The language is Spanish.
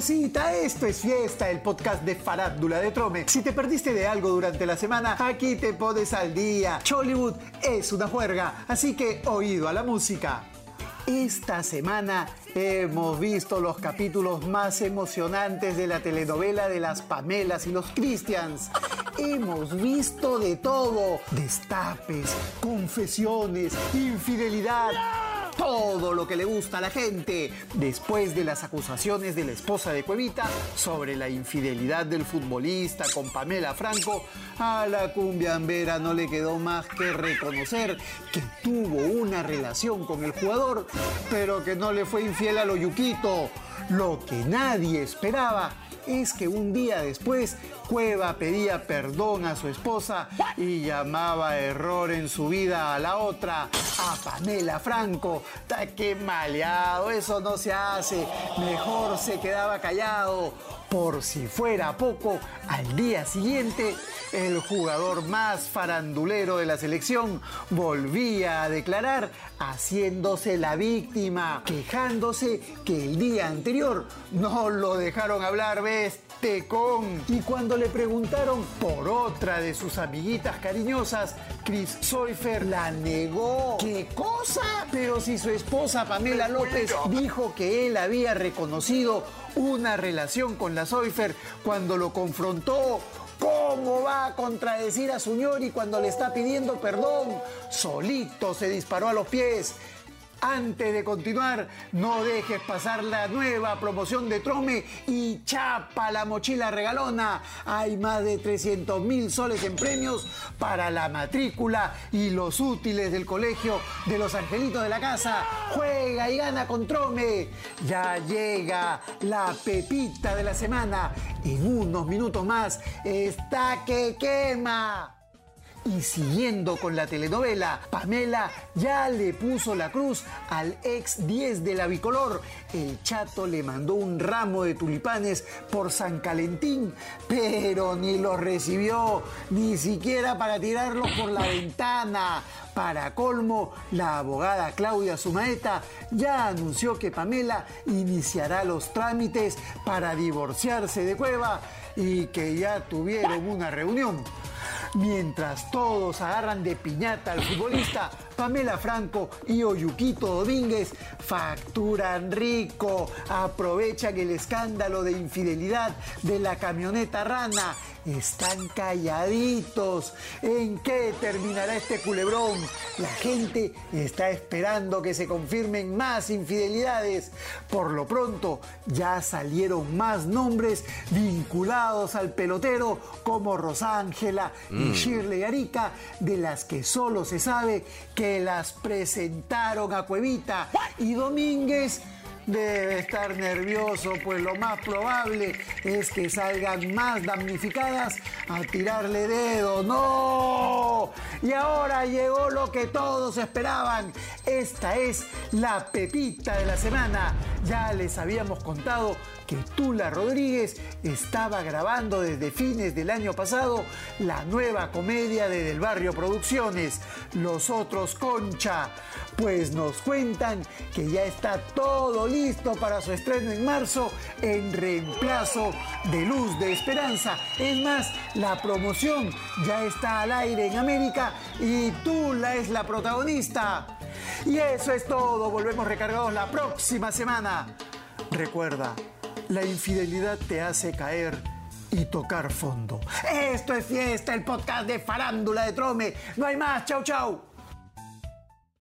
pausita, esto es fiesta, el podcast de Farándula de Trome. Si te perdiste de algo durante la semana, aquí te pones al día. Chollywood es una juerga, así que oído a la música. Esta semana hemos visto los capítulos más emocionantes de la telenovela de las Pamelas y los Christians. Hemos visto de todo. Destapes, confesiones, infidelidad todo lo que le gusta a la gente después de las acusaciones de la esposa de Cuevita sobre la infidelidad del futbolista con Pamela Franco, a la cumbiambera no le quedó más que reconocer que tuvo una relación con el jugador, pero que no le fue infiel a lo yuquito. Lo que nadie esperaba es que un día después Cueva pedía perdón a su esposa y llamaba error en su vida a la otra, a Pamela Franco. ¡Qué maleado! Eso no se hace. Mejor se quedaba callado. Por si fuera poco, al día siguiente, el jugador más farandulero de la selección volvía a declarar haciéndose la víctima, quejándose que el día anterior no lo dejaron hablar, ¿ves? Tecón. Y cuando le preguntaron por otra de sus amiguitas cariñosas, Chris Soifer la negó. ¿Qué cosa? Pero si su esposa Pamela López dijo que él había reconocido una relación con la Soifer cuando lo confrontó ¿Cómo va a contradecir a su ñori cuando le está pidiendo perdón? Solito se disparó a los pies. Antes de continuar, no dejes pasar la nueva promoción de Trome y chapa la mochila regalona. Hay más de 300 mil soles en premios para la matrícula y los útiles del colegio de los angelitos de la casa. Juega y gana con Trome. Ya llega la pepita de la semana. En unos minutos más está que quema. Y siguiendo con la telenovela, Pamela ya le puso la cruz al ex 10 de la bicolor. El chato le mandó un ramo de tulipanes por San Calentín, pero ni los recibió, ni siquiera para tirarlos por la ventana. Para colmo, la abogada Claudia Sumaeta ya anunció que Pamela iniciará los trámites para divorciarse de Cueva y que ya tuvieron una reunión. Mientras todos agarran de piñata al futbolista, Pamela Franco y Oyuquito Domínguez facturan rico, aprovechan el escándalo de infidelidad de la camioneta rana están calladitos. ¿En qué terminará este culebrón? La gente está esperando que se confirmen más infidelidades. Por lo pronto, ya salieron más nombres vinculados al pelotero como Rosángela y mm. Shirley Arica, de las que solo se sabe que las presentaron a Cuevita. Y Domínguez debe estar nervioso, pues lo más probable es que salgan más damnificadas a tirarle dedo. ¡No! Y ahora llegó lo que todos esperaban. Esta es la pepita de la semana. Ya les habíamos contado que Tula Rodríguez estaba grabando desde fines del año pasado la nueva comedia de Del Barrio Producciones, Los Otros Concha. Pues nos cuentan que ya está todo listo para su estreno en marzo en reemplazo de Luz de Esperanza. Es más, la promoción ya está al aire en América y Tula es la protagonista. Y eso es todo, volvemos recargados la próxima semana. Recuerda, la infidelidad te hace caer y tocar fondo. Esto es fiesta, el podcast de farándula de Trome. No hay más, chau chau.